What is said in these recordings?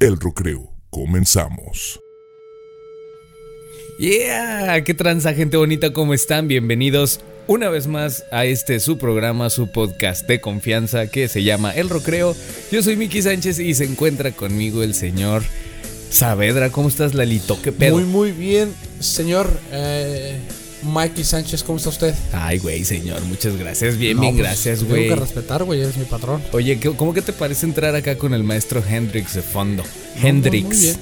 El Recreo. Comenzamos. Yeah, qué tranza gente bonita, ¿cómo están? Bienvenidos una vez más a este su programa, su podcast de confianza que se llama El Recreo. Yo soy Miki Sánchez y se encuentra conmigo el señor Saavedra. ¿Cómo estás, Lalito? ¿Qué pedo? Muy, muy bien, señor eh, Mikey Sánchez, ¿cómo está usted? Ay, güey, señor, muchas gracias. Bien, No, bien, pues, gracias, Tengo güey. que respetar, güey, eres mi patrón. Oye, ¿qué- ¿cómo que te parece entrar acá con el maestro Hendrix de fondo? No, Hendrix. muy bien.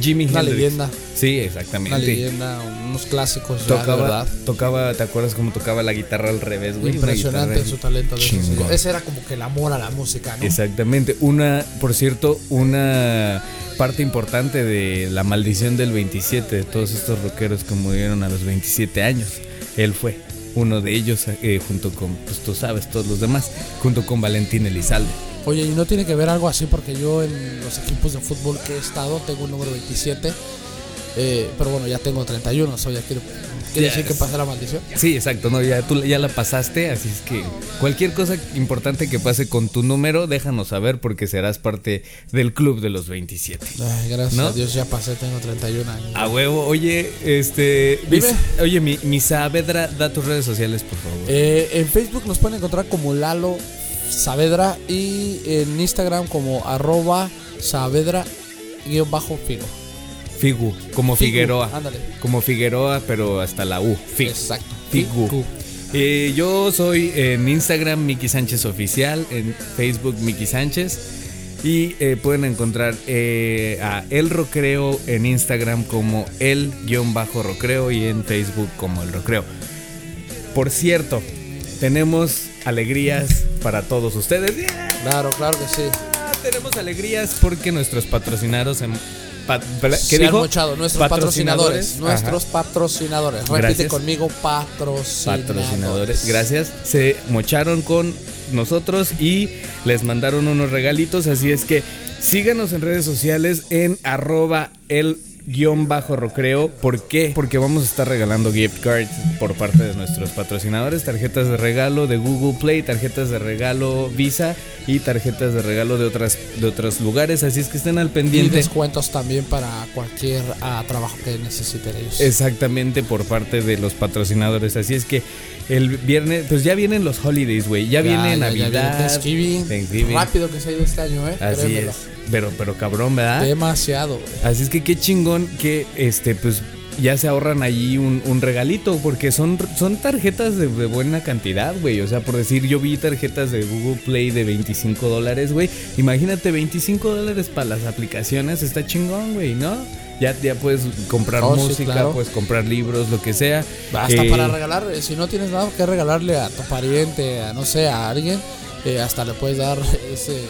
Jimmy Una Hendrix. leyenda, Sí, exactamente. una leyenda, unos clásicos, ya, Tocaba, verdad. tocaba, ¿te acuerdas cómo tocaba la guitarra al revés, güey? Impresionante guitarra su talento. De ese chingón. señor. Ese era como que el amor a la música, ¿no? Exactamente. Una, por cierto, una parte importante de la maldición del 27, de todos estos rockeros que murieron a los 27 años. Él fue uno de ellos, eh, junto con, pues tú sabes, todos los demás, junto con Valentín Elizalde. Oye, y no tiene que ver algo así porque yo en los equipos de fútbol que he estado tengo el número 27. eh, pero bueno, ya tengo 31, so ya quiero, quiere decir que pasa la maldición. Sí, exacto, no, ya tú ya la pasaste, así es que cualquier cosa importante que pase con tu número, déjanos saber porque serás parte del club de los 27. Ay, gracias ¿No? a Dios ya pasé, tengo 31 años. A huevo, oye, este. Dime. mis- oye, mi, mi Saavedra, da tus redes sociales, por favor. Eh, en Facebook nos pueden encontrar como Lalo Saavedra y en Instagram como arroba Saavedra guion bajo Figo. Figu, como Figu, Figueroa. ándale. Como Figueroa, pero hasta la U. Figu. Exacto. Figu. Eh, yo soy en Instagram Miki Sánchez Oficial, en Facebook Miki Sánchez. Y eh, pueden encontrar eh, a El Rocreo en Instagram como El-Rocreo y en Facebook como El Rocreo. Por cierto, tenemos alegrías para todos ustedes. ¡Yeah! Claro, claro que sí. Ah, tenemos alegrías porque nuestros patrocinadores en pa- ¿qué Se dijo? han mochado nuestros patrocinadores. Nuestros patrocinadores. Repite Gracias. conmigo, patrocinadores. patrocinadores. Gracias. Se mocharon con nosotros y les mandaron unos regalitos. Así es que síganos en redes sociales en arroba el guion bajo rocreo. ¿Por qué? Porque vamos a estar regalando gift cards por parte de nuestros patrocinadores, tarjetas de regalo de Google Play, tarjetas de regalo Visa y tarjetas de regalo de otras de otros lugares. Así es que estén al Y pendiente. descuentos también para cualquier ah, trabajo que necesiten ellos. Exactamente por parte de los patrocinadores. Así es que el viernes, pues ya vienen los holidays, güey. Ya, viene ya, ya Navidad. viene Thanksgiving. Thanksgiving. Rápido que se ha ido este año, ¿eh? Así Créemelo. es. Pero, pero cabrón, ¿verdad? Demasiado, güey. Así es que qué chingón que este, pues ya se ahorran allí un, un regalito, porque son, son tarjetas de, de buena cantidad, güey. O sea, por decir, yo vi tarjetas de Google Play de 25 dólares, güey. Imagínate, 25 dólares para las aplicaciones, está chingón, güey, ¿no? Ya, ya puedes comprar Oh, sí, música, claro. puedes comprar libros, lo que sea. Hasta Eh, para regalar, eh, si no tienes nada que regalarle a tu pariente, a no sé, a alguien, eh, hasta le puedes dar ese,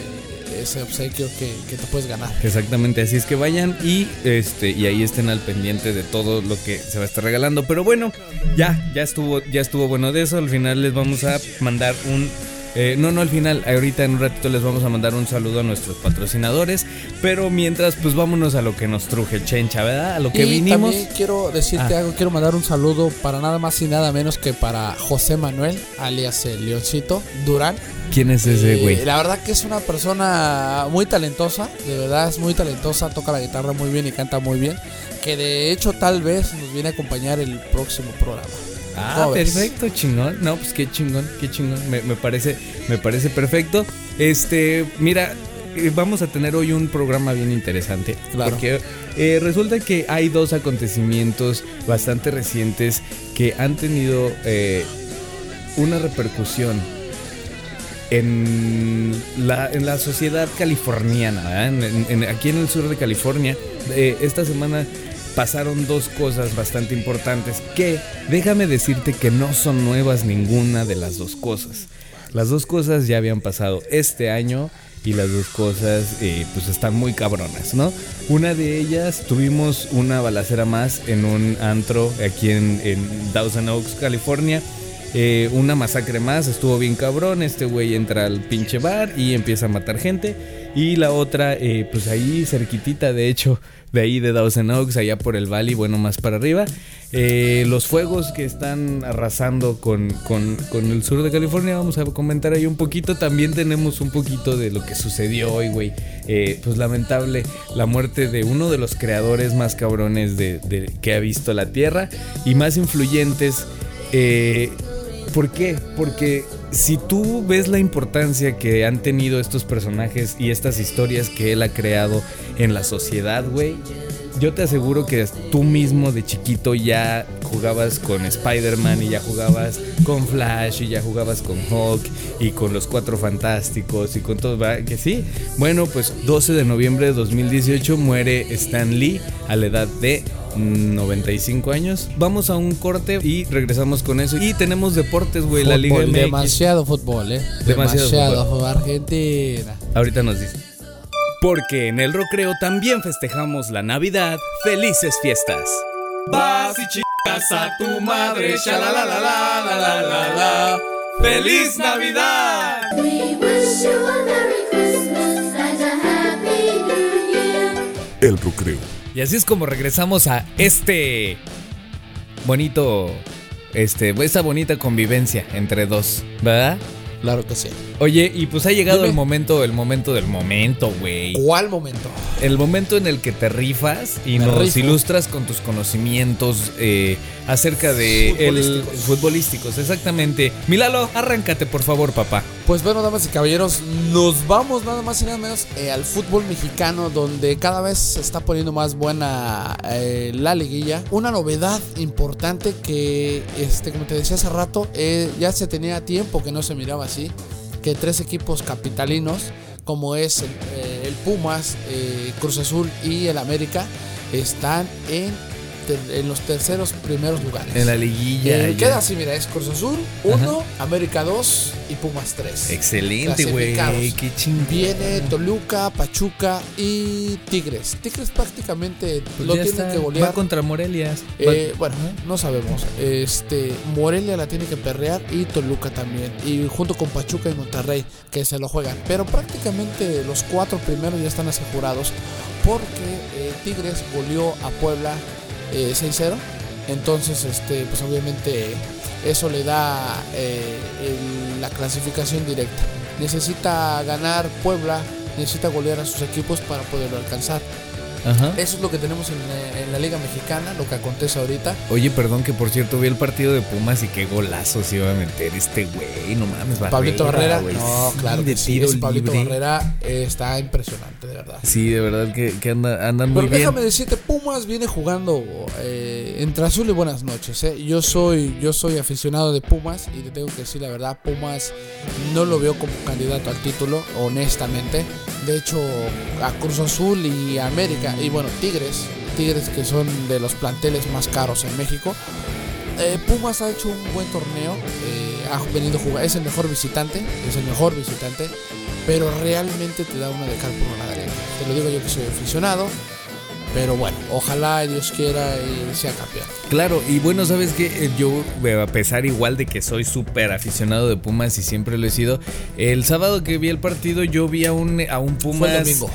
ese obsequio que, que te puedes ganar. Exactamente, así es que vayan y este y ahí estén al pendiente de todo lo que se va a estar regalando. Pero bueno, ya, ya estuvo, ya estuvo bueno de eso. Al final les vamos a mandar un eh, no, no al final, ahorita en un ratito les vamos a mandar un saludo a nuestros patrocinadores. Pero mientras, pues vámonos a lo que nos truje Chencha, ¿verdad? A lo que y vinimos. también quiero decirte Ah. algo, quiero mandar un saludo para nada más y nada menos que para José Manuel, alias el Leoncito Durán. ¿Quién es ese Eh, güey? la verdad que es una persona muy talentosa, de verdad es muy talentosa, toca la guitarra muy bien y canta muy bien, que de hecho tal vez nos viene a acompañar el próximo programa. Ah, perfecto, chingón. No, pues qué chingón, qué chingón. Me, me parece, me parece perfecto. Este, mira, eh, vamos a tener hoy un programa bien interesante. Claro. Porque eh, resulta que hay dos acontecimientos bastante recientes que han tenido eh, una repercusión en la, en la sociedad californiana, en- aquí en el sur de California. Eh, esta semana pasaron dos cosas bastante importantes que déjame decirte que no son nuevas ninguna de las dos cosas. Las dos cosas ya habían pasado este año y las dos cosas eh, pues están muy cabronas, ¿no? Una de ellas tuvimos una balacera más en un antro aquí en, en Thousand Oaks, California. Eh, una masacre más, estuvo bien cabrón. Este güey entra al pinche bar y empieza a matar gente. Y la otra, eh, pues ahí cerquitita, de hecho, de ahí de Dawson Oaks, allá por el Valley, bueno, más para arriba. Eh, los fuegos que están arrasando con, con, con, el sur de California, vamos a comentar ahí un poquito. También tenemos un poquito de lo que sucedió hoy, güey. Eh, pues lamentable la muerte de uno de los creadores más cabrones de, que ha visto la Tierra y más influyentes. ¿Por qué? Porque si tú ves la importancia que han tenido estos personajes y estas historias que él ha creado en la sociedad, güey, yo te aseguro que tú mismo de chiquito ya jugabas con Spider-Man y ya jugabas con Flash y ya jugabas con Hulk y con los Cuatro Fantásticos y con todo, ¿verdad? Que sí. Bueno, pues 12 de noviembre de 2018 muere Stan Lee a la edad de 95 años. Vamos a un corte y regresamos con eso. Y tenemos deportes, güey, la Liga MX. Demasiado fútbol, ¿eh? Demasiado, demasiado fútbol. Argentina. Ahorita nos dice. Porque en el Recreo también festejamos la Navidad. ¡Felices fiestas! Vas y chicas a tu madre, la la la la la ¡Feliz Navidad! We wish you a Merry Christmas and a Happy New Year. El Recreo. Y así es como regresamos a este bonito, este, esta bonita convivencia entre dos, ¿verdad? Claro que sí. Oye, y pues ha llegado Dime. el momento, el momento del momento, güey. ¿Cuál momento? El momento en el que te rifas y Me nos rifo. ilustras con tus conocimientos eh, acerca de el Futbolísticos. futbolísticos, exactamente. Milalo, arráncate por favor, papá. Pues bueno, damas y caballeros, nos vamos nada más y nada menos eh, al fútbol mexicano, donde cada vez se está poniendo más buena eh, la liguilla. Una novedad importante que, este, como te decía hace rato, eh, ya se tenía tiempo que no se miraba así, que tres equipos capitalinos, como es el, el Pumas, Cruz Azul y el América, están en, en los terceros primeros lugares. En la liguilla. Eh, queda así, mira, es Cruz Azul 1, América 2 y Pumas 3. Excelente, güey. Qué chingón. Viene Toluca, Pachuca y Tigres. Tigres prácticamente Pues lo ya tiene está. que golear. Va contra Morelias. Eh, bueno, no sabemos. Este Morelia la tiene que perrear y Toluca también. Y junto con Pachuca y Monterrey que se lo juegan. Pero prácticamente los cuatro primeros ya están asegurados porque eh, Tigres goleó a Puebla eh, 6-0. Entonces, este, pues obviamente eso le da eh, la clasificación directa. Necesita ganar Puebla, necesita golear a sus equipos para poderlo alcanzar. Ajá. Eso es lo que tenemos en, la- en la Liga Mexicana, lo que acontece ahorita. Oye, perdón que por cierto vi el partido de Pumas y qué golazo se iba a meter este güey. No mames, Barrera, Pablito Barrera. güey. No, Sí, claro de que sí. tiro ese Pablito libre. Barrera eh, está impresionante, de verdad. Sí, de verdad que, que anda- andan muy Pero bien. déjame decirte, Pumas viene jugando eh, entre azul y buenas noches. eh. Yo soy yo soy aficionado de Pumas y te tengo que decir la verdad, Pumas no lo veo como candidato al título, honestamente. De hecho, a Cruz Azul y América, y bueno, Tigres, Tigres que son de los planteles más caros en México. eh, Pumas ha hecho un buen torneo, eh, ha venido a jugar, es el mejor visitante, es el mejor visitante, pero realmente te da una de cal por una. Te lo digo yo que soy aficionado, pero bueno, ojalá Dios quiera y sea campeón. Claro, y bueno, sabes que yo, eh, a pesar igual de que soy súper aficionado de Pumas y siempre lo he sido, el sábado que vi el partido yo vi a un, a un Pumas. Fue el domingo,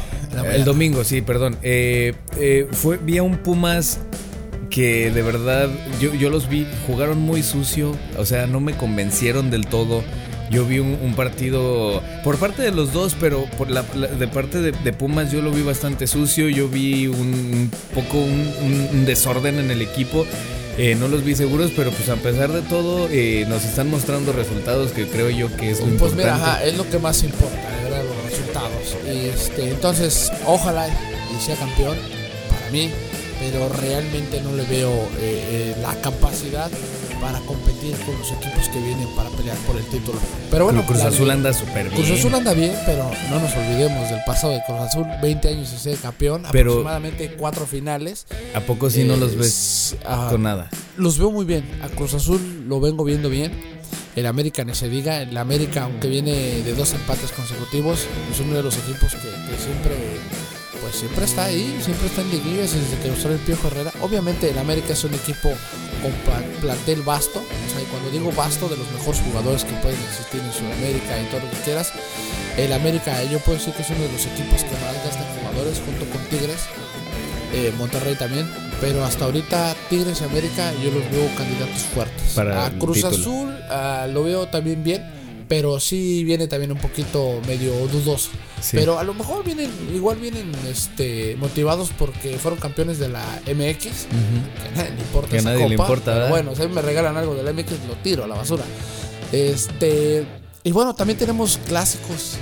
El domingo, sí, perdón. Eh, eh, fue, vi a un Pumas que de verdad yo, yo los vi, jugaron muy sucio, o sea, no me convencieron del todo. Yo vi un, un partido por parte de los dos, pero por la, la- de parte de, de Pumas yo lo vi bastante sucio. Yo vi un poco un, un- un desorden en el equipo. Eh, no los vi seguros, pero pues a pesar de todo eh, nos están mostrando resultados que creo yo que es lo Pues importante. mira, ajá, es lo que más importa, de verdad, los resultados. Y este, entonces, ojalá y sea campeón para mí, pero realmente no le veo eh, eh, la capacidad para competir con los equipos que vienen para pelear por el título. Pero bueno, Cruz Azul anda súper bien. Cruz Azul anda bien, pero no nos olvidemos del pasado de Cruz Azul, 20 años y ser campeón, Pero- aproximadamente cuatro finales. ¿A poco si no los Eh, ves ah, con nada? los veo muy bien. A Cruz Azul lo vengo viendo bien. El América ni se diga. El América, aunque viene de dos empates consecutivos, es uno de los equipos que, que siempre pues siempre está ahí, siempre está en liguillas desde que lo trae el Piojo Herrera. Obviamente el América es un equipo con pla- plantel vasto. O sea, y cuando digo vasto, de los mejores jugadores que pueden existir en Sudamérica y todo lo que quieras. El América, yo puedo decir que es uno de los equipos que más gastan jugadores junto con Tigres. eh, Monterrey también. Pero hasta ahorita Tigres y América yo los veo candidatos fuertes. Para a Cruz. Azul ah, lo veo también bien. Pero sí viene también un poquito medio dudoso. Sí. Pero a lo mejor vienen, igual vienen este, motivados porque fueron campeones de la MX. Que a nadie le importa Que a esa nadie le copa, importa, pero. Bueno, si a mí me regalan algo de la MX, lo tiro a la basura. Este. Y bueno, también tenemos clásicos.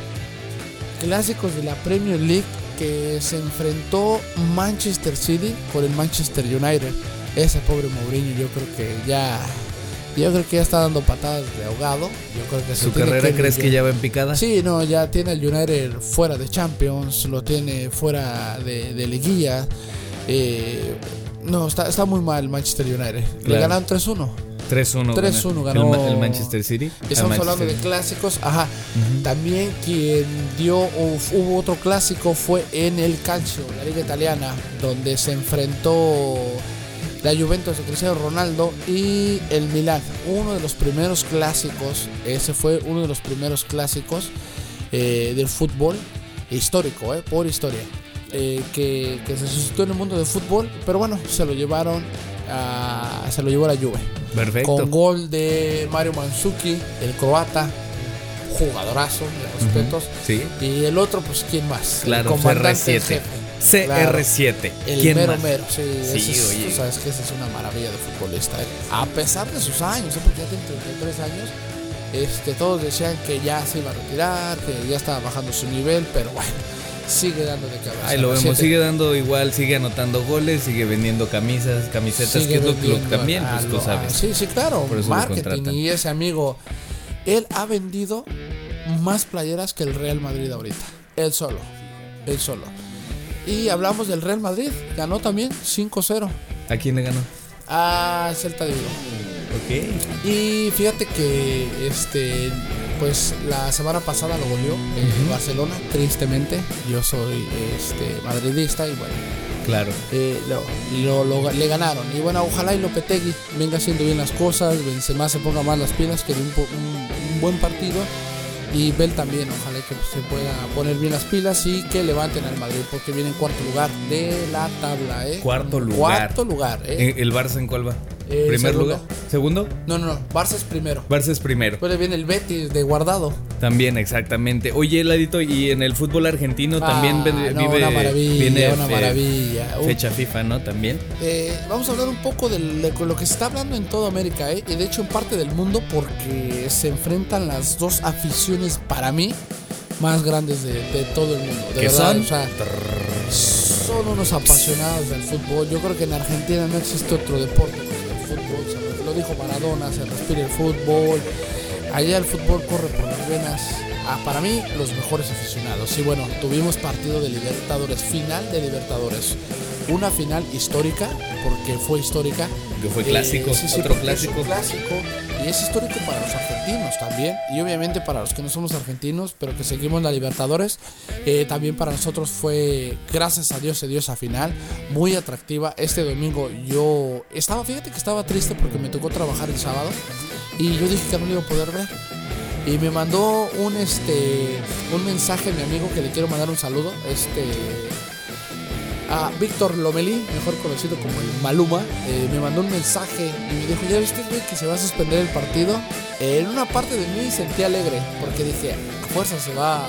Clásicos de la Premier League que se enfrentó Manchester City con el Manchester United. Ese pobre Mourinho, yo creo que ya. Yo creo que ya está dando patadas de ahogado. Yo creo que se ¿Su carrera crees que ya va en picada? Sí, no, ya tiene el United fuera de Champions, lo tiene fuera de, de liguilla. Eh, no, está, está muy mal Manchester United. Le ganaron 3-1. 3-1. 3-1 gana. ganó- El, Ma- el Manchester City. Estamos hablando de clásicos. Ajá. También quien dio, hubo otro clásico fue en el Calcio, la liga italiana, donde se enfrentó la Juventus de Cristiano Ronaldo y el Milan. Uno de los primeros clásicos, ese fue uno de los primeros clásicos eh, del fútbol histórico, eh, por historia, eh, que, que se suscitó en el mundo del fútbol, pero bueno, se lo llevaron a, se lo llevó la Juve. Perfecto. Con gol de Mario Mandzukic, el croata, jugadorazo, de respetos. Sí. Y el otro, pues, ¿quién más? Claro, el comandante en CR7. jefe. Claro. CR7. El ¿Quién mero más? mero, sí, Sí, es- oye. tú sabes que esa es una maravilla de futbolista. ¿eh? A pesar de sus años, ¿eh? porque ya tiene 33 años, este, todos decían que ya se iba a retirar, que ya estaba bajando su nivel, pero bueno, sigue dando de cabeza. Ahí lo vemos, Siete- sigue dando igual, sigue anotando goles, sigue vendiendo camisas, camisetas, sigue que es lo, que también, a pues tú sabes. sí, sí, claro. Marketing. Y ese amigo, él ha vendido más playeras que el Real Madrid ahorita. Él solo. Él solo. Y hablamos del Real Madrid. Ganó también 5-0 ¿A quién le ganó? a Celta de Vigo. Ok. Y fíjate que este pues la semana pasada lo goleó en Barcelona, tristemente. Yo soy este madridista y bueno, Claro. eh, lo, lo- lo- le ganaron. Y bueno, ojalá y Lopetegui venga haciendo bien las cosas, Benzema se ponga más las pilas, que un, po- un- un buen partido. Y Bell también, ojalá que se pueda poner bien las pilas y que levanten al Madrid, porque viene en cuarto lugar de la tabla, ¿eh? Cuarto lugar. Cuarto lugar, ¿eh? ¿El Barça en cuál va? Eh, ¿Primer segundo. lugar? ¿Segundo? No, no, no, Barça es primero. Barça es primero. Después viene el Betis de guardado. También, exactamente. Oye, Ladito, y en el fútbol argentino también Ah, ven- no, vive. una maravilla, viene una maravilla. Fecha FIFA, ¿no? También. Eh, vamos a hablar un poco de lo que se está hablando en toda América, ¿eh? y de hecho en parte del mundo, porque se enfrentan las dos aficiones para mí más grandes de, de todo el mundo. De ¿Qué verdad, son? o sea, son unos apasionados del fútbol. Yo creo que en Argentina no existe otro deporte fútbol. Se lo dijo Maradona, se respira el fútbol. Allá el fútbol corre por las venas. Ah, para mí, los mejores aficionados. Y bueno, tuvimos partido de Libertadores, final de Libertadores. Una final histórica, porque fue histórica. Que fue clásico, otro porque es clásico. un clásico. Es histórico para los argentinos también. Y obviamente para los que no somos argentinos, pero que seguimos la Libertadores. eh, también para nosotros fue, gracias a Dios, se dio esa final. Muy atractiva. Este domingo yo estaba, fíjate que estaba triste porque me tocó trabajar el sábado. Y yo dije que no lo iba a poder ver. Y me mandó un este un mensaje mi amigo que le quiero mandar un saludo. Este a Víctor Lomelí, mejor conocido como el Maluma, eh, me mandó un mensaje y me dijo, ¿ya viste, güey, que se va a suspender el partido? Eh, en una parte de mí sentí alegre, porque dije, a fuerza se va,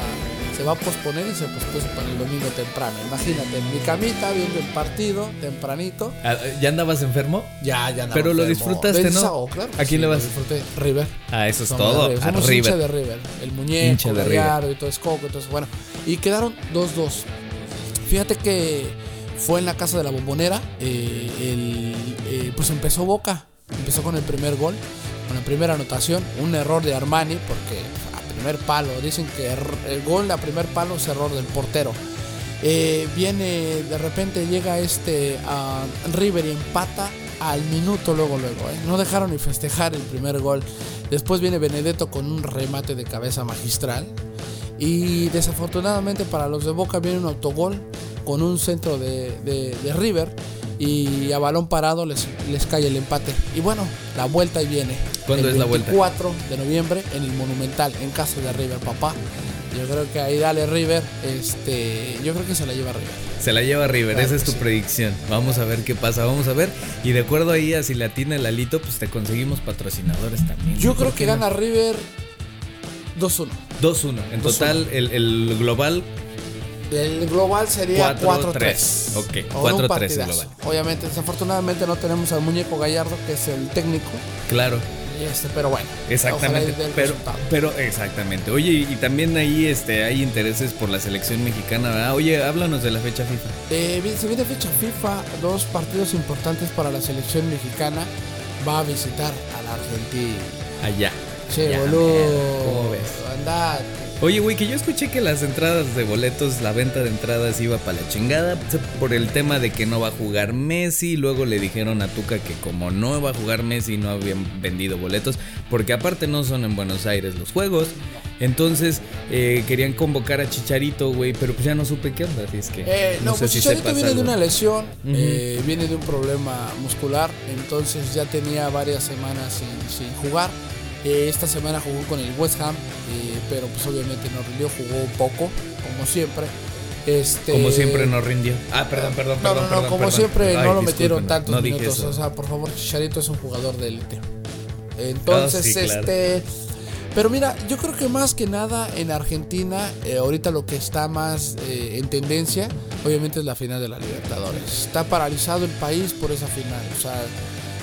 se va a posponer y se pospuso para el domingo temprano. Imagínate, en mi camita viendo el partido tempranito. Ah, ¿Ya andabas enfermo? Ya, ya andaba Pero lo enfermo. disfrutaste, Ven ¿no? sábado, claro ¿A quién le lo vas? disfruté. River. Ah, eso es Somos todo. River. Somos River. hincha de River. El muñeco, Hincha de y todo es Coco, entonces bueno. Y quedaron 2-2. Fíjate que fue en la casa de la bombonera. eh, el, eh, pues empezó Boca. Empezó con el primer gol. Con la primera anotación. Un error de Armani porque a primer palo. Dicen que er- el gol a primer palo es error del portero. Eh, viene, de repente llega este River y empata al minuto luego, luego. No dejaron ni festejar el primer gol. Después viene Benedetto con un remate de cabeza magistral. Y desafortunadamente para los de Boca viene un autogol con un centro de, de- de River. Y a balón parado les, les cae el empate. Y bueno, la vuelta ahí viene. ¿Cuándo El es la vuelta? 24 de noviembre en el Monumental, en casa de River, papá. Yo creo que ahí dale River. Este, yo creo que se la lleva River. Se la lleva River, Claro esa es tu sí. predicción. Vamos a ver qué pasa, vamos a ver. Y de acuerdo ahí a si la tiene el alito, pues te conseguimos patrocinadores también. Yo ¿Por creo que no? gana River 2-1. 2-1. En 2-1. total, el, el global El global sería 4-3. 4-3. Ok, Con un 4-3 el partidazo. global. Obviamente, desafortunadamente no tenemos al muñeco Gallardo, que es el técnico. Claro, Este, pero bueno. exactamente. Pero, resultado. pero, exactamente. Oye, y también ahí este, hay intereses por la selección mexicana, ¿verdad? Oye, háblanos de la fecha FIFA. Eh, se viene fecha FIFA, dos partidos importantes para la selección mexicana. Va a visitar a la Argentina. Allá. Che, boludo. ¿cómo ves? Andate. Oye, güey, que yo escuché que las entradas de boletos, la venta de entradas iba para la chingada por el tema de que no va a jugar Messi. Luego le dijeron a Tuca que como no va a jugar Messi no habían vendido boletos, porque aparte no son en Buenos Aires los juegos. Entonces eh, querían convocar a Chicharito, güey, pero pues ya no supe qué onda, así es que Eh, no, pues Chicharito viene de una lesión, eh, viene de un problema muscular, entonces ya tenía varias semanas sin, sin jugar. Eh, esta semana jugó con el West Ham, eh, pero pues obviamente no rindió, jugó poco, como siempre. Este, Como siempre no rindió. Ah, perdón, perdón, No, perdón. no, no, perdón, como perdón. siempre no lo metieron tantos no minutos. O sea, por favor, Chicharito es un jugador de élite. Entonces, Ah, sí, claro. este. Pero mira, yo creo que más que nada en Argentina, eh, ahorita lo que está más eh, en tendencia, obviamente es la final de la Libertadores. Está paralizado el país por esa final. O sea,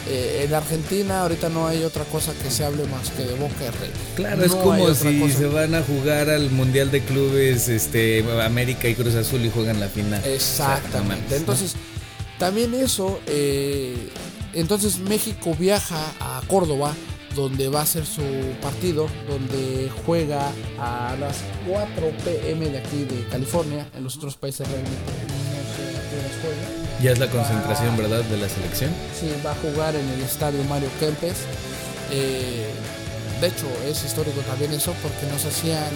eh, en Argentina ahorita no hay otra cosa que se hable más que de Boca y Rey. Claro, es No como si cosa. se van a jugar al Mundial de Clubes este América y Cruz Azul y juegan la final. Exactamente. Entonces, también eso, eh, entonces México viaja a Córdoba, donde va a ser su partido, donde juega a las 4 pm de aquí de California, en los otros países realmente no sé a qué horas juega. Ya es la concentración, ¿verdad? De la selección. Sí, va a jugar en el estadio Mario Kempes. Eh, de hecho, es histórico también eso porque no se hacían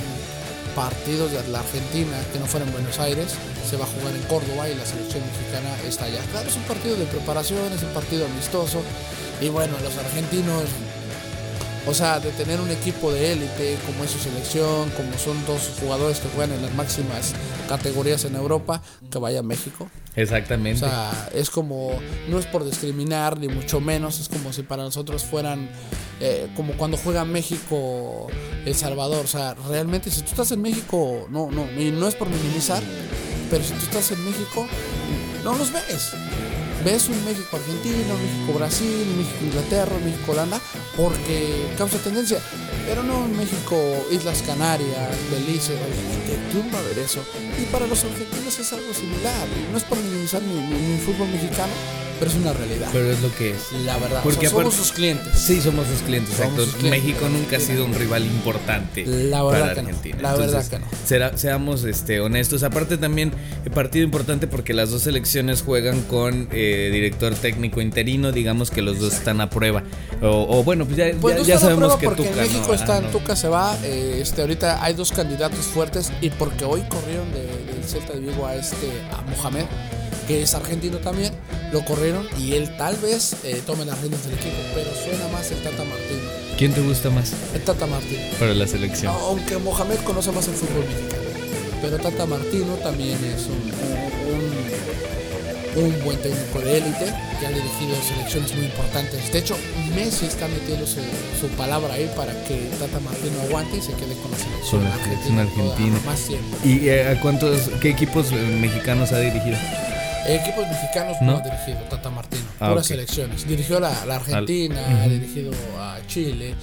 partidos de la Argentina que no fueran en Buenos Aires. Se va a jugar en Córdoba y la selección mexicana está allá. Claro, es un partido de preparación, es un partido amistoso. Y bueno, los argentinos, o sea, de tener un equipo de élite como es su selección, como son dos jugadores que juegan en las máximas categorías en Europa, que vaya a México. O Exactamente. sea, es como, no es por discriminar, ni mucho menos, es como si para nosotros fueran eh, como cuando juega México, El Salvador. O sea, realmente si tú estás en México, no, no, y no es por minimizar, pero si tú estás en México, no los ves. Ves un México-Argentina, un México-Brasil, México-Inglaterra, México-Holanda, porque causa tendencia. Pero no en México, Islas Canarias, Belice, oye, ¿quién va a ver eso? Y para los argentinos es algo similar. No es por minimizar ni, ni- ni el fútbol mexicano, pero es una realidad. Pero es lo que es. la verdad, Porque o sea, somos sus clientes. Sí, somos sus clientes, Somos exacto. sus clientes. México nunca ha sido un rival importante La verdad para que no, Argentina. la verdad Entonces, que no. será- seamos este, honestos. Aparte también, eh, partido importante porque las dos selecciones juegan con eh, director técnico interino. Digamos que los dos están a prueba. O, o bueno, pues ya, Pues ya- no ya sabemos que porque Tuca en México no, está, ah, no. Tuca se va, eh, este, ahorita hay dos candidatos fuertes y porque hoy corrieron de- del Celta de Vigo a este, a Mohamed, que es argentino también, lo corrieron y él tal vez eh, tome las riendas del equipo, pero suena más el Tata Martino. ¿Quién te gusta más El Tata Martino. para la selección? Aunque Mohamed conoce más el fútbol mexicano. Pero Tata Martino también es un, un- un buen técnico de élite que ha dirigido selecciones muy importantes. De hecho, Messi está metiendo su, su palabra ahí para que Tata Martino aguante y se quede con la selección argentina. toda- más tiempo. ¿Y eh, a cuántos, qué equipos eh, mexicanos ha dirigido? Equipos mexicanos ¿No? no, ha dirigido Tata Martino, Ah, puras ok. selecciones. Dirigió la, la Argentina, Al- ha dirigido a Chile.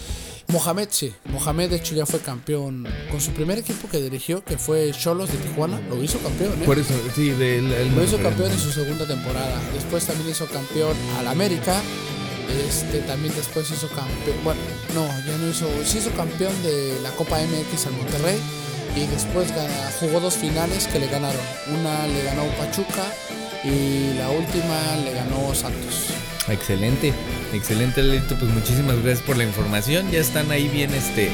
Mohamed sí, Mohamed de hecho ya fue campeón con su primer equipo que dirigió, que fue Cholos de Tijuana, lo hizo campeón, ¿eh? Por eso, sí, del el Lo hizo campeón en su segunda temporada. Después también hizo campeón al América. Este también después hizo campeón. Bueno, no, ya no hizo. Sí hizo campeón de la Copa MX al Monterrey. Y después jugó dos finales que le ganaron. Una le ganó Pachuca y la última le ganó Santos. Excelente, excelente Lelito, pues muchísimas gracias por la información. Ya están ahí bien este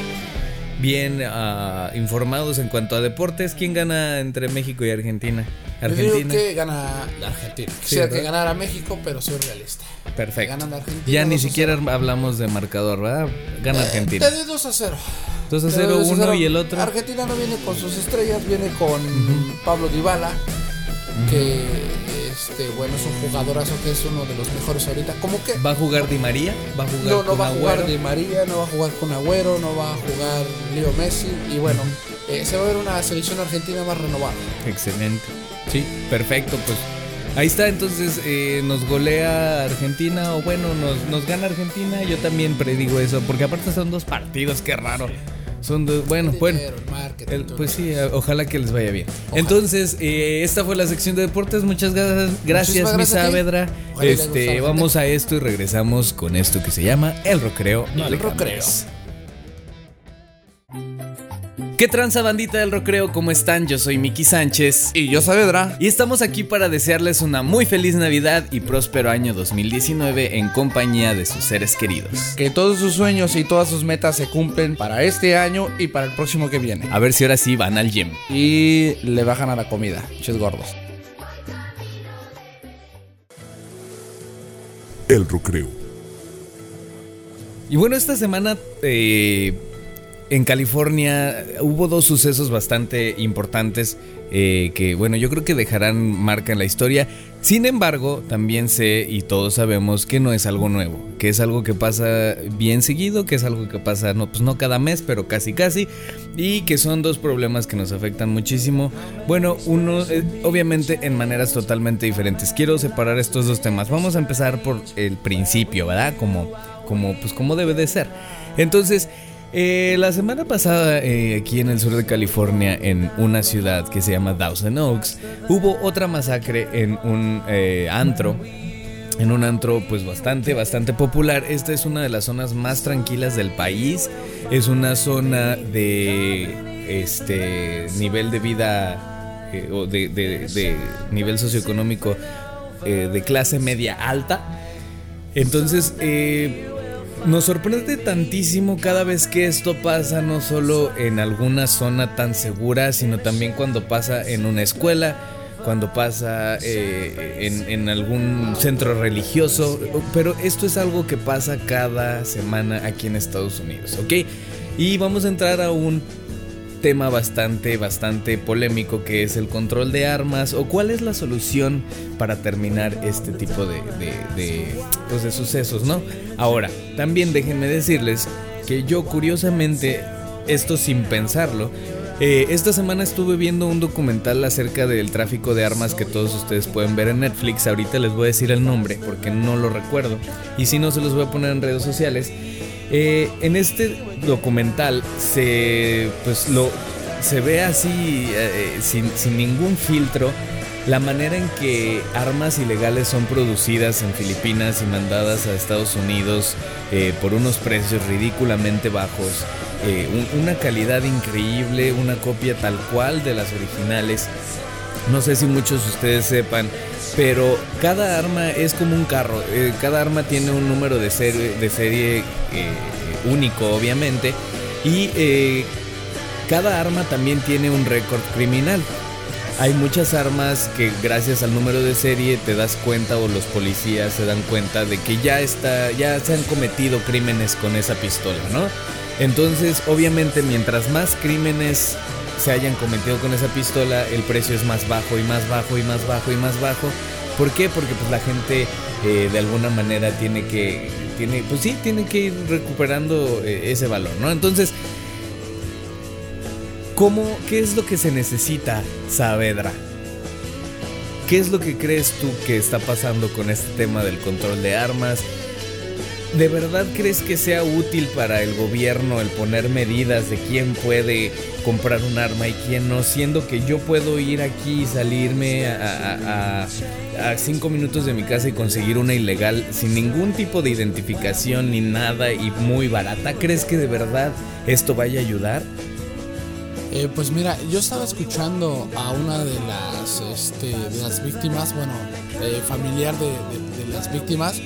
bien ah, informados en cuanto a deportes. ¿Quién gana entre México y Argentina? Yo Argentina. digo que gana la Argentina. Quisiera que ganara México, pero soy realista. Perfecto. Ganan Argentina, Ya ni 2 a siquiera 0. hablamos de marcador, ¿verdad? Gana Eh, Argentina. Te doy 2 a 0. 2 a Pero 0 2 a uno 0. y el otro. Argentina no viene con sus estrellas, viene con Pablo Dybala, que este, bueno, es un jugadorazo que es uno de los mejores ahorita. Como que ¿Va a jugar Di María? ¿Va a jugar no, no con va a jugar Agüero? Di María, no va a jugar con Agüero, no va a jugar Leo Messi y bueno, eh, se va a ver una selección argentina más renovada. Excelente. Sí, perfecto, pues. Ahí está, entonces eh, nos golea Argentina o bueno, nos, nos gana Argentina. Yo también predigo eso, porque aparte son dos partidos, qué raro. Son dos, bueno, bueno. El pues sí, ojalá que les vaya bien. Ojalá. Entonces, eh, esta fue la sección de deportes. Muchas gracias, gracias, mi. Saavedra. Este, vamos a esto y regresamos con esto que se llama El Rocreo. No El cambies. ¿Qué tranza bandita del Rocreo? ¿Cómo están? Yo soy Miki Sánchez. Y yo Saavedra. Y estamos aquí para desearles una muy feliz Navidad y próspero año 2019 en compañía de sus seres queridos. Que todos sus sueños y todas sus metas se cumplen para este año y para el próximo que viene. A ver si ahora sí van al gym. Y le bajan a la comida, ches gordos. El Recreo. Y bueno, esta semana eh, en California hubo dos sucesos bastante importantes eh, que, bueno, yo creo que dejarán marca en la historia. Sin embargo, también sé y todos sabemos que no es algo nuevo, que es algo que pasa bien seguido, que es algo que pasa, no, pues no cada mes, pero casi casi, y que son dos problemas que nos afectan muchísimo. Bueno, uno, eh, obviamente en maneras totalmente diferentes. Quiero separar estos dos temas. Vamos a empezar por el principio, ¿verdad? Como, como, pues como debe de ser. Entonces, eh, la semana pasada, eh, aquí en el sur de California, en una ciudad que se llama Thousand Oaks, hubo otra masacre en un eh, antro. En un antro pues bastante, bastante popular. Esta es una de las zonas más tranquilas del país. Es una zona de este nivel de vida o de, de- nivel socioeconómico de clase media alta. Entonces, nos sorprende tantísimo cada vez que esto pasa, no solo en alguna zona tan segura, sino también cuando pasa en una escuela, cuando pasa eh, en, en algún centro religioso. Pero esto es algo que pasa cada semana aquí en Estados Unidos, ¿ok? Y vamos a entrar a un tema bastante, bastante polémico que es el control de armas o cuál es la solución para terminar este tipo de, de, de, pues, de sucesos, ¿no? Ahora, también déjenme decirles que yo curiosamente, esto sin pensarlo, eh, esta semana estuve viendo un documental acerca del tráfico de armas que todos ustedes pueden ver en Netflix. Ahorita les voy a decir el nombre porque no lo recuerdo. Y si no, se los voy a poner en redes sociales. Eh, en este documental se, pues lo, se ve así, eh, sin, sin ningún filtro, la manera en que armas ilegales son producidas en Filipinas y mandadas a Estados Unidos eh, por unos precios ridículamente bajos, eh, un- una calidad increíble, una copia tal cual de las originales. No sé si muchos de ustedes sepan, pero cada arma es como un carro. eh, cada arma tiene un número de serie, de serie eh, único, obviamente. Y eh, cada arma también tiene un récord criminal. Hay muchas armas que gracias al número de serie te das cuenta o los policías se dan cuenta de que ya está, ya se han cometido crímenes con esa pistola, ¿no? Entonces, obviamente, mientras más crímenes se hayan cometido con esa pistola, el precio es más bajo y más bajo y más bajo y más bajo. ¿Por qué? Porque pues la gente eh, de alguna manera tiene que, tiene, pues sí, tiene que ir recuperando eh, ese valor, ¿no? Entonces, ¿cómo, qué es lo que se necesita, Saavedra? ¿Qué es lo que crees tú que está pasando con este tema del control de armas? ¿De verdad crees que sea útil para el gobierno el poner medidas de quién puede comprar un arma y quién no? Siendo que yo puedo ir aquí y salirme a, cinco minutos de mi casa y conseguir una ilegal sin ningún tipo de identificación ni nada y muy barata. ¿Crees que de verdad esto vaya a ayudar? Eh, pues mira, yo estaba escuchando a una de las, este, de las víctimas, bueno, eh, familiar de las víctimas,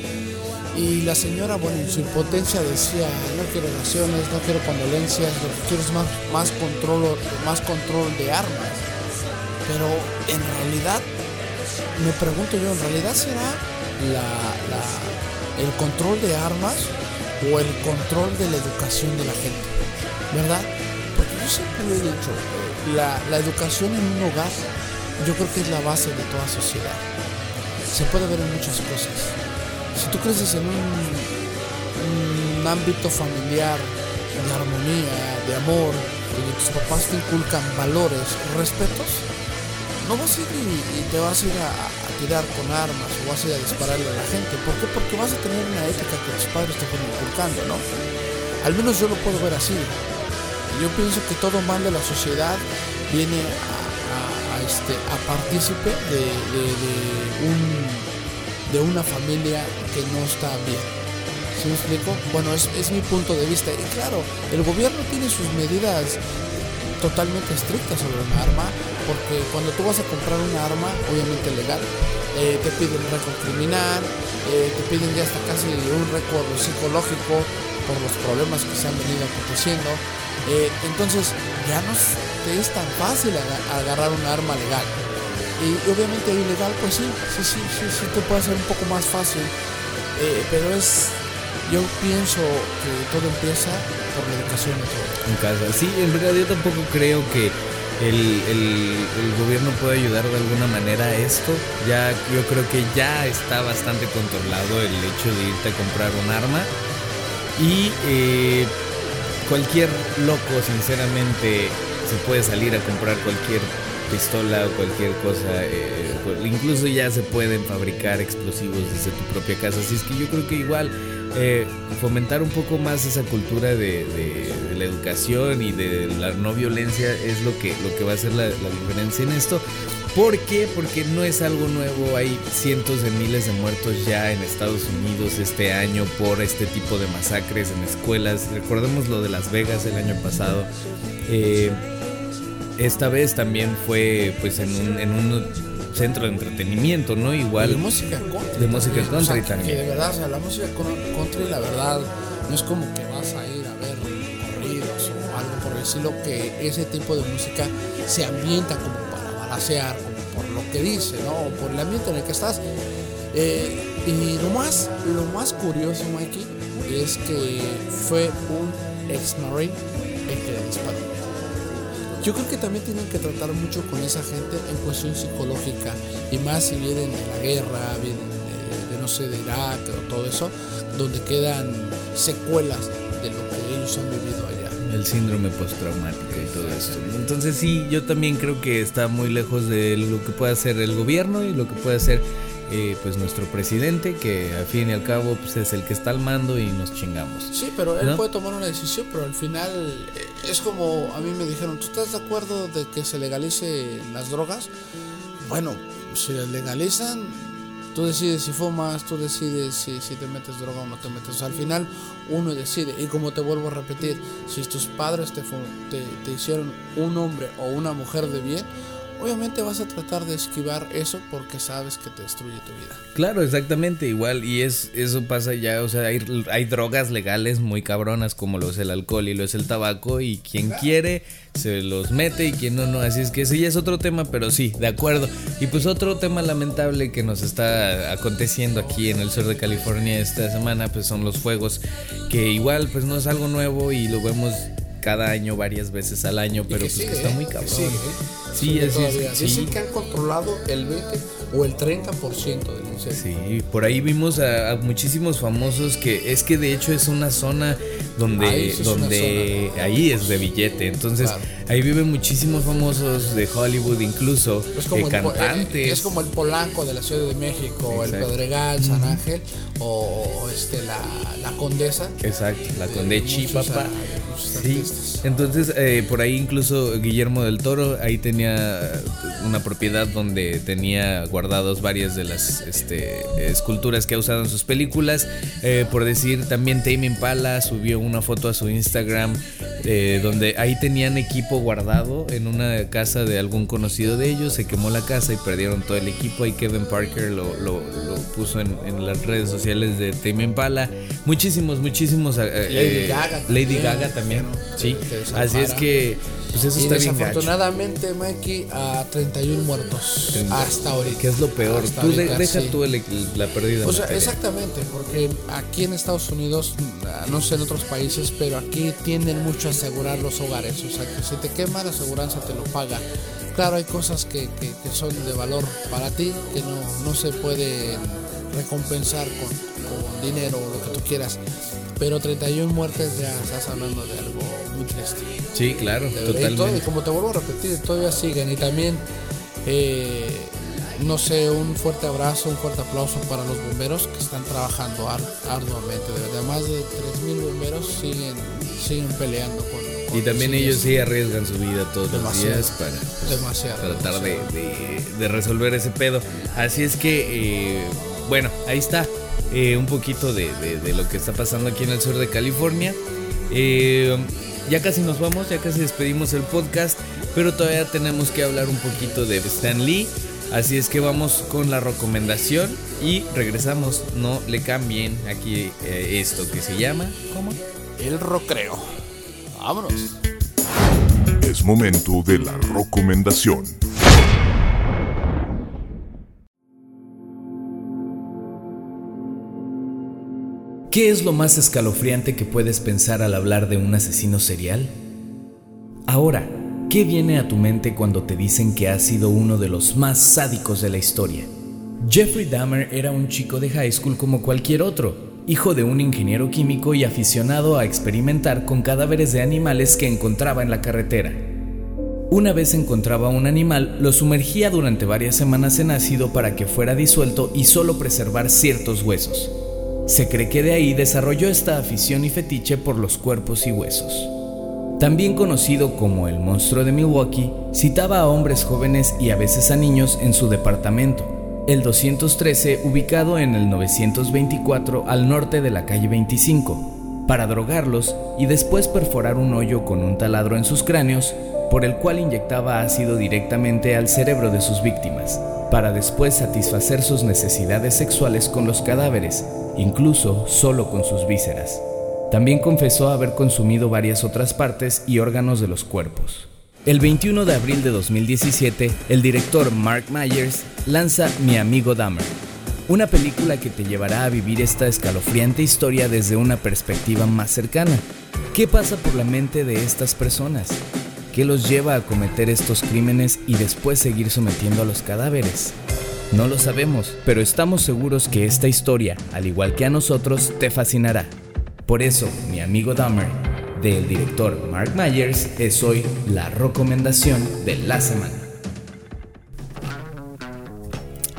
y la señora, bueno, en su impotencia decía, no quiero oraciones, no quiero condolencias, lo que quiero es más, más, control, más control de armas. Pero en realidad, me pregunto yo, ¿en realidad será la- el control de armas o el control de la educación de la gente? ¿verdad? Porque yo siempre lo he dicho, la, la educación en un hogar yo creo que es la base de toda sociedad. Se puede ver en muchas cosas. Si tú creces en un, ámbito familiar de armonía, de amor, donde tus papás te inculcan valores, respetos, no vas a ir y, te vas a ir a, tirar con armas o vas a ir a dispararle a la gente. ¿Por qué? Porque vas a tener una ética que tus padres te fueron inculcando, ¿no? Al menos yo lo puedo ver así. Yo pienso que todo mal de la sociedad viene a, a- a, este, partícipe de un, de una familia que no está bien. ¿Sí me explico? Bueno, es, mi punto de vista. Y claro, el gobierno tiene sus medidas totalmente estrictas sobre un arma, porque cuando tú vas a comprar una arma, obviamente legal, eh, te piden un récord criminal, eh, te piden ya hasta casi un récord psicológico por los problemas que se han venido aconteciendo. Eh, entonces ya no es, tan fácil aga- agarrar un arma legal. Y obviamente ilegal, pues sí, sí, sí, sí, sí te puede ser un poco más fácil. Eh, pero es, yo pienso que todo empieza por la educación en casa. Sí, en realidad yo tampoco creo que el, el- gobierno pueda ayudar de alguna manera a esto. Ya, yo creo que ya está bastante controlado el hecho de irte a comprar un arma. Y eh, cualquier loco, sinceramente, se puede salir a comprar cualquier pistola o cualquier cosa. eh, incluso ya se pueden fabricar explosivos desde tu propia casa. Así es que yo creo que igual eh, fomentar un poco más esa cultura de, la educación y de la no violencia es lo que, lo que va a hacer la, la diferencia en esto. ¿Por qué? Porque no es algo nuevo. Hay cientos de miles de muertos ya en Estados Unidos este año por este tipo de masacres en escuelas. Recordemos lo de Las Vegas el año pasado. Eh, esta vez también fue pues en un, en un centro de entretenimiento, ¿no? Igual. de música country. De música country o sea, también. Que de verdad, o sea, la música country, la verdad, no es como que vas a ir a ver corridos o algo por decirlo, que ese tipo de música se ambienta como para balasear, como por lo que dice, ¿no? O por el ambiente en el que estás. Eh, y lo más, lo más curioso, Mikey, es que fue un ex marine el que le disparó. Yo creo que también tienen que tratar mucho con esa gente en cuestión psicológica y más si vienen de la guerra, vienen de, de, no sé, de Irak o todo eso, donde quedan secuelas de lo que ellos han vivido allá. el síndrome postraumático y todo esto. Entonces sí, yo también creo que está muy lejos de lo que puede hacer el gobierno y lo que puede hacer eh, pues nuestro presidente, que al fin y al cabo pues, es el que está al mando y nos chingamos. Sí, pero él ¿No? puede tomar una decisión, pero al final eh, es como a mí me dijeron, ¿tú estás de acuerdo de que se legalice las drogas? Bueno, si las legalizan, tú decides si fumas, tú decides si, si te metes droga o no te metes. O sea, al final uno decide. Y como te vuelvo a repetir, si tus padres te, te, te hicieron un hombre o una mujer de bien, obviamente vas a tratar de esquivar eso porque sabes que te destruye tu vida. Claro, exactamente, igual, y es eso pasa ya, o sea, hay, hay drogas legales muy cabronas como lo es el alcohol y lo es el tabaco y quien quiere se los mete y quien no, no, así es que ese ya es otro tema, pero sí, de acuerdo. Y pues otro tema lamentable que nos está aconteciendo aquí en el sur de California esta semana, pues son los fuegos, que igual pues no es algo nuevo y lo vemos cada año, varias veces al año, pero que pues sigue, que está ¿eh? muy cabrón. sigue, ¿eh? Sí, todavía. es. Sí. Dicen que han controlado el 20 o el 30% del incendio. Sí, por ahí vimos a, a muchísimos famosos que es que de hecho es una zona donde, Ahí sí es donde zona, ¿no? ahí es de billete. Entonces Claro. ahí viven muchísimos famosos de Hollywood, incluso Es como, eh, el, eh, cantantes. es como el Polanco de la Ciudad de México, el Exacto. Pedregal, San Ángel, o, este, la, la Condesa. Exacto, la de Condechi, Sí, artistas. entonces eh, por ahí incluso Guillermo del Toro ahí tenía una propiedad donde tenía guardados varias de las este, esculturas que ha usado en sus películas. Eh, por decir, también Tame Impala subió una foto a su Instagram eh, donde ahí tenían equipo guardado en una casa de algún conocido de ellos. Se quemó la casa y perdieron todo el equipo. Ahí Kevin Parker lo, lo- lo puso en, en las redes sociales de Tame Impala. Muchísimos, muchísimos. eh, Lady eh, Gaga Lady también, Gaga también. Sí, así es que pues eso Y está bien desafortunadamente, Mikey, a 31 muertos Treinta. hasta ahorita. Que es lo peor. Hasta Tú ahorita, deja sí. tú el- la pérdida. O sea, exactamente, porque aquí en Estados Unidos, no sé en otros países, pero aquí tienden mucho a asegurar los hogares. O sea, que si te quema, la aseguranza te lo paga. Claro, hay cosas que, que- que son de valor para ti que no, no se puede recompensar con, con dinero o lo que tú quieras. Pero 31 muertes ya estás hablando de algo muy triste. Sí, claro, De verdad, y todo- y totalmente. como te vuelvo a repetir, todavía siguen. Y también, eh, no sé, un fuerte abrazo, un fuerte aplauso para los bomberos que están trabajando ar- arduamente. De verdad, más de 3.000 bomberos siguen, siguen peleando con. Y también los ellos sí arriesgan su vida todos Demasiado. los días para pues, Demasiado. tratar de, demasiado. de- de resolver ese pedo. Así es que, eh, bueno, ahí está eh, un poquito de, de- de lo que está pasando aquí en el sur de California. Eh, ya casi nos vamos, ya casi despedimos el podcast, pero todavía tenemos que hablar un poquito de Stan Lee. Así es que vamos con la recomendación y regresamos. No le cambien aquí eh, esto que se llama. ¿Cómo? El rocreo. Vámonos. Es momento de la recomendación. ¿Qué es lo más escalofriante que puedes pensar al hablar de un asesino serial? Ahora, ¿qué viene a tu mente cuando te dicen que has sido uno de los más sádicos de la historia? Jeffrey Dahmer era un chico de high school como cualquier otro, hijo de un ingeniero químico y aficionado a experimentar con cadáveres de animales que encontraba en la carretera. Una vez encontraba un animal, lo sumergía durante varias semanas en ácido para que fuera disuelto y solo preservar ciertos huesos. Se cree que de ahí desarrolló esta afición y fetiche por los cuerpos y huesos. También conocido como el monstruo de Milwaukee, citaba a hombres jóvenes y a veces a niños en su departamento, el 213 ubicado en el 924 al norte de la calle 25, para drogarlos y después perforar un hoyo con un taladro en sus cráneos, por el cual inyectaba ácido directamente al cerebro de sus víctimas, para después satisfacer sus necesidades sexuales con los cadáveres, incluso solo con sus vísceras. También confesó haber consumido varias otras partes y órganos de los cuerpos. El 21 de abril de 2017, el director Mark Myers lanza Mi amigo Dahmer, una película que te llevará a vivir esta escalofriante historia desde una perspectiva más cercana. ¿Qué pasa por la mente de estas personas? ¿Qué los lleva a cometer estos crímenes y después seguir sometiendo a los cadáveres? No lo sabemos, pero estamos seguros que esta historia, al igual que a nosotros, te fascinará. Por eso, mi amigo Dahmer, del director Mark Myers, es hoy la recomendación de la semana.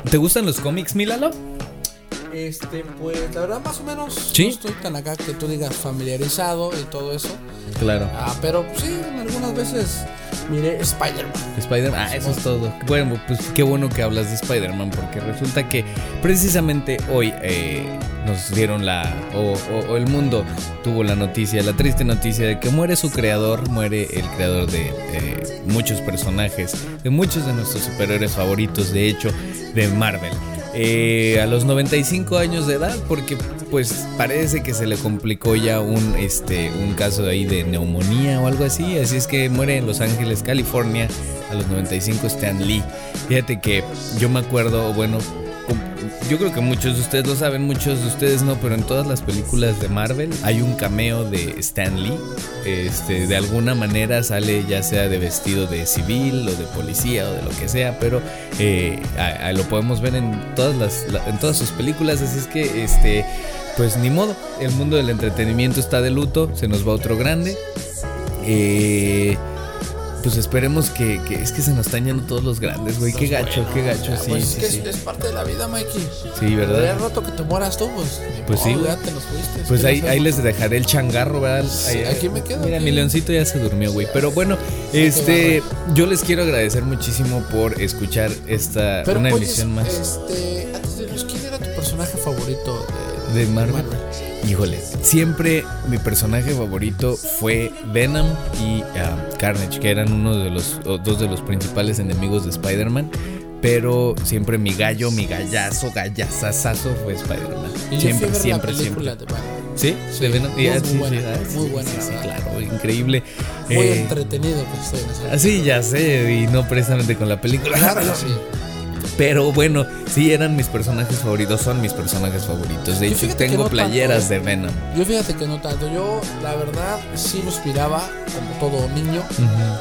¿Te gustan los cómics, Milalo? Este, pues la verdad, más o menos. ¿Sí? No estoy tan acá que tú digas familiarizado y todo eso. Claro. Ah, pero sí, algunas veces miré Spider-Man. Spider-Man, ah, eso es todo. Bueno, pues qué bueno que hablas de Spider-Man, porque resulta que precisamente hoy eh, nos dieron la. O, o- el mundo tuvo la noticia, la triste noticia de que muere su creador, muere el creador de eh, muchos personajes, de muchos de nuestros superhéroes favoritos, de hecho, de Marvel. Eh, a los 95 años de edad, porque pues parece que se le complicó ya un, este, un caso ahí de neumonía o algo así, así es que muere en Los Ángeles, California, a los 95 Stan Lee. Fíjate que yo me acuerdo, bueno, yo creo que muchos de ustedes lo saben, muchos de ustedes no, pero en todas las películas de Marvel hay un cameo de Stan Lee. Este, de alguna manera sale ya sea de vestido de civil o de policía o de lo que sea, pero eh, lo podemos ver en todas las la- en todas sus películas, así es que este pues ni modo, el mundo del entretenimiento está de luto, se nos va otro grande. Eh, pues esperemos que, que- es que se nos están yendo todos los grandes, güey, qué gacho, qué gacho, sí, pues sí, es que sí. es, es parte de la vida, Mikey. Sí, ¿verdad? El rato que te mueras tú, pues. Pues sí, ya te fuiste. Pues ¿Qué ahí, ahí les dejaré el changarro, ¿verdad? Sí, Ahí- aquí me quedo, Mira, aquí. mi leoncito ya se durmió, güey. Pero bueno, este, yo les quiero agradecer muchísimo por escuchar esta, Pero, una oye, emisión más Este, antes de los, ¿quién era tu personaje favorito de, de Marvel. Híjole, siempre mi personaje favorito fue Venom y ah, Carnage, que eran uno de los, dos de los principales enemigos de Spider-Man. Pero siempre mi gallo, mi gallazo, gallazazazo fue Spider-Man. Siempre, siempre, siempre. de. ¿Sí? Sí, ¿De Venom? muy Ah, sí, buena, sí, ah, sí, muy sí, buena, sí, la sí, verdad. claro, increíble. Muy Eh, entretenido esa Así ya sé, y no precisamente con la película. Claro sí. Pero bueno, sí eran mis personajes favoritos, son mis personajes favoritos. De hecho, tengo no playeras ¿eh? de Venom. Yo fíjate que no tanto. Yo, la verdad, sí lo aspiraba, como todo niño,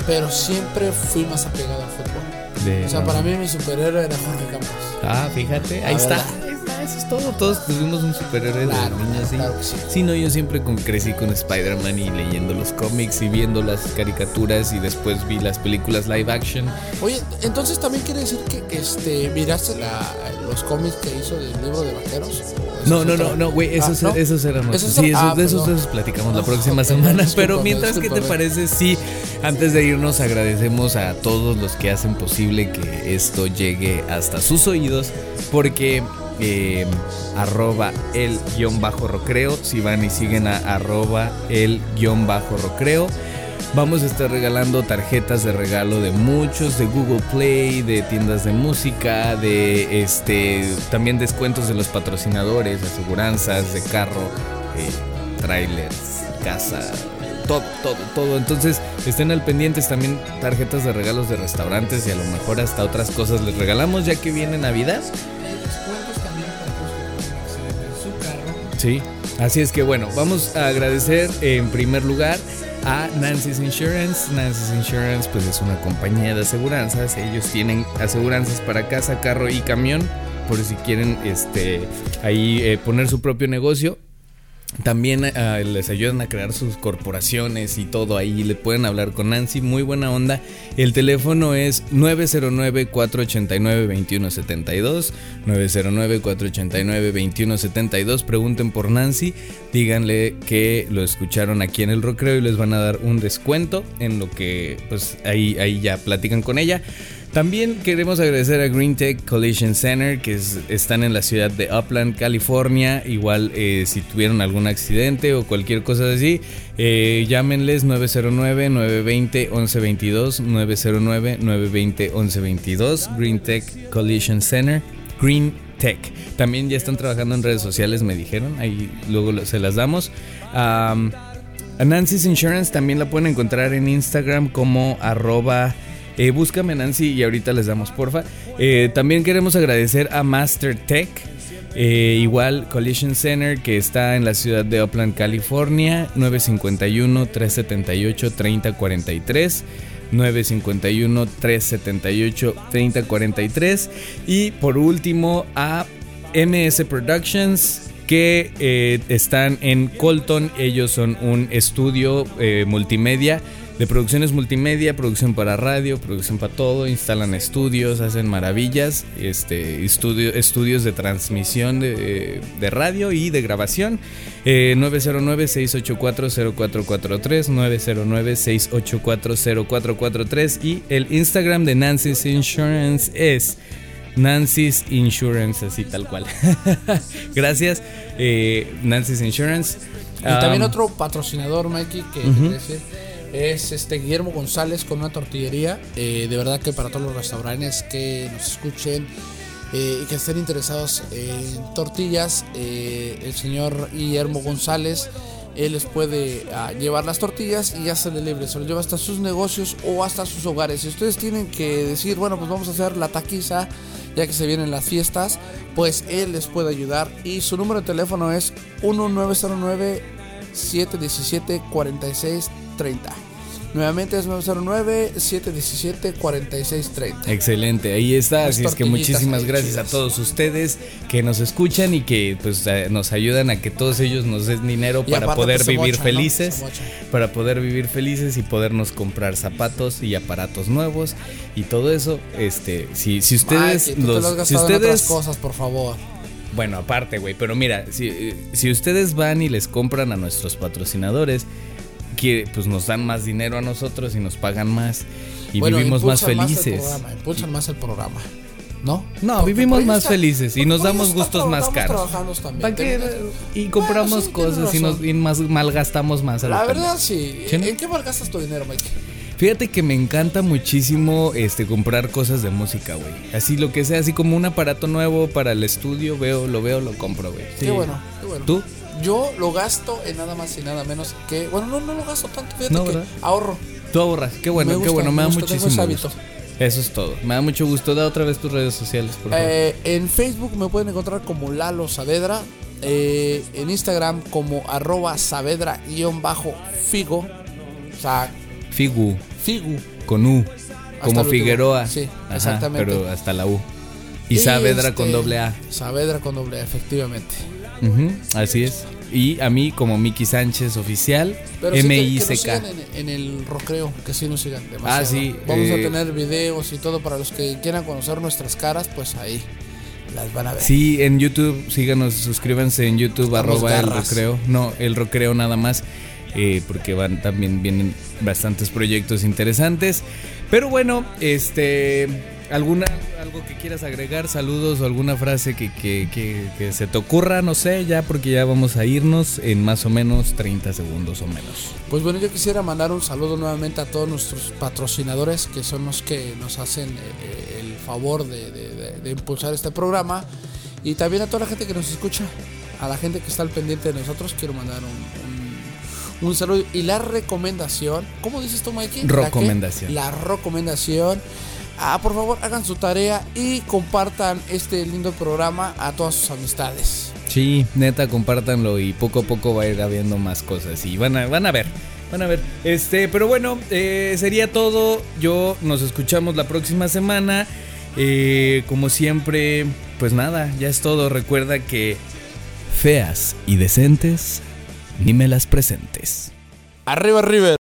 pero siempre fui más apegado al fútbol. De- O sea, para mí mi superhéroe era Jorge Campos. Ah, fíjate, ahí La está. verdad. Eso es todo. Todos tuvimos un superhéroe Claro, de niños, sí. claro que sí. Sí, no, yo siempre con- crecí con Spider-Man y leyendo los cómics y viendo las caricaturas y después vi las películas live action. Oye, entonces también quiere decir que este miraste la- los cómics que hizo del libro de vaqueros. ¿O eso No, no, no, no, güey, esos, Ah, ¿no? esos eran. Esos Sí, esos- ah, de esos, platicamos la Ah, próxima semana. discúlpame, Pero mientras, ¿qué te parece? Sí, antes de irnos agradecemos a todos los que hacen posible que esto llegue hasta sus oídos. Porque eh, arroba el guion bajo rocreo, si van y siguen a arroba el guion bajo rocreo. Vamos a estar regalando tarjetas de regalo de muchos, de Google Play, de tiendas de música, de este también descuentos de los patrocinadores, aseguranzas de carro, eh, trailers, casa, todo, todo, todo. Entonces estén al pendientes también tarjetas de regalos de restaurantes y a lo mejor hasta otras cosas les regalamos ya que viene Navidad. Sí, así es que bueno, vamos a agradecer en primer lugar a Nancy's Insurance. Nancy's Insurance pues es una compañía de aseguranzas. Ellos tienen aseguranzas para casa, carro y camión. Por si quieren este, ahí eh, poner su propio negocio. También ah, les ayudan a crear sus corporaciones y todo ahí. Le pueden hablar con Nancy, muy buena onda. El teléfono es 909-489-2172. 909-489-2172. Pregunten por Nancy. Díganle que lo escucharon aquí en el Recreo y les van a dar un descuento en lo que pues ahí, ahí ya platican con ella. También queremos agradecer a Green Tech Collision Center, que es- están en la ciudad de Upland, California. Igual, eh, si tuvieron algún accidente o cualquier cosa así, eh, llámenles 909-920-1122. 909-920-1122. Green Tech Collision Center. Green Tech. También ya están trabajando en redes sociales, me dijeron. Ahí luego se las damos. Am, a Nancy's Insurance también la pueden encontrar en Instagram como arroba. Eh, búscame Nancy y ahorita les damos porfa. Eh, también queremos agradecer a Master Tech. eh, igual Collision Center que está en la ciudad de Upland, California. 951-378-3043. 951-378-3043. Y por último a MS Productions que eh, están en Colton. Ellos son un estudio multimedia de producciones multimedia, producción para radio, producción para todo. Instalan estudios, hacen maravillas. Este, estudio, estudios de transmisión de, de radio y de grabación. Eh, 909-684-0443. 909-684-0443. Y el Instagram de Nancy's Insurance es. Nancy's Insurance, así tal cual. Gracias, eh, Nancy's Insurance. Y también Um, otro patrocinador, Mikey, que decir, es este Guillermo González con una tortillería. Eh, de verdad que para todos los restaurantes que nos escuchen eh, y que estén interesados en tortillas, eh, el señor Guillermo González, él les puede ah, llevar las tortillas y hacerle libre. Se lo lleva hasta sus negocios o hasta sus hogares. Si ustedes tienen que decir, bueno, pues vamos a hacer la taquiza, ya que se vienen las fiestas, pues él les puede ayudar. Y su número de teléfono es 1909 717 4630. Nuevamente es 909-717-4630. Excelente, ahí está. Así es que muchísimas ahí gracias a todos ustedes que nos escuchan y que pues eh, nos ayudan a que todos ellos nos den dinero Y para poder pues, vivir felices, para poder vivir felices y podernos comprar zapatos y aparatos nuevos y todo eso. Este, si, si ustedes los, lo si gastado en otras ustedes cosas, por favor. Bueno, aparte, güey, pero mira, si, eh, si ustedes van y les compran a nuestros patrocinadores, que pues nos dan más dinero a nosotros y nos pagan más y Bueno, vivimos más felices. programa, impulsan más el programa. ¿No? No, Porque vivimos ahí más está- felices y nos ahí damos gustos más caros. Y compramos Bueno, sí, tienes cosas y, nos, y más malgastamos más. a La pendejo. verdad, sí. ¿Sí? ¿En qué malgastas tu dinero, Mike? Fíjate que me encanta muchísimo este comprar cosas de música, güey. Así lo que sea, así como un aparato nuevo para el estudio, veo, lo veo, lo compro, güey. Sí. Qué bueno, qué bueno. ¿Tú? Yo lo gasto en nada más y nada menos que. Bueno, no, no lo gasto tanto, fíjate No, que ahorro. Tú ahorras. Qué bueno, Me qué gusta, bueno, me, da gusta, muchísimo gusto. Eso es todo. Me da mucho gusto. Da otra vez tus redes sociales, por favor. Eh, en Facebook me pueden encontrar como Lalo Saavedra. eh, en Instagram como arroba Saavedra-figo. O sea, Figu, Figu. con U. Como. Figueroa. Sí, Ajá, exactamente. Pero hasta la U. Y Saavedra con este, doble A. Saavedra con doble A, efectivamente. Así es. Y a mí como Miki Sánchez oficial, Pero sí que- que, nos M-I-C-K. sigan en, en el recreo, que sí nos sigan demasiado. Ah, sí, Vamos a eh, tener videos y todo para los que quieran conocer nuestras caras, pues ahí las van a ver. Sí, en YouTube, síganos, suscríbanse en YouTube, Estamos arroba el recreo. No, el recreo nada más, eh, porque van también vienen bastantes proyectos interesantes. Pero bueno, este, alguna algo que quieras agregar, saludos o alguna frase que, que, que- que se te ocurra, no sé, ya porque ya vamos a irnos en más o menos 30 segundos o menos. Pues bueno, yo quisiera mandar un saludo nuevamente a todos nuestros patrocinadores, que son los que nos hacen eh, el favor de, de- de- de impulsar este programa. Y también a toda la gente que nos escucha, a la gente que está al pendiente de nosotros, quiero mandar un, un- un saludo. Y la recomendación, ¿cómo dices tú, Mikey? ¿La? Recomendación. La recomendación. Ah, por favor, hagan su tarea y compartan este lindo programa a todas sus amistades. Sí, neta, compártanlo y poco a poco va a ir habiendo más cosas y van a, van a ver, van a ver. Este, pero bueno, eh, sería todo. Yo nos escuchamos la próxima semana. Eh, como siempre, pues nada, ya es todo. Recuerda que feas y decentes, ni me las presentes. Arriba, River.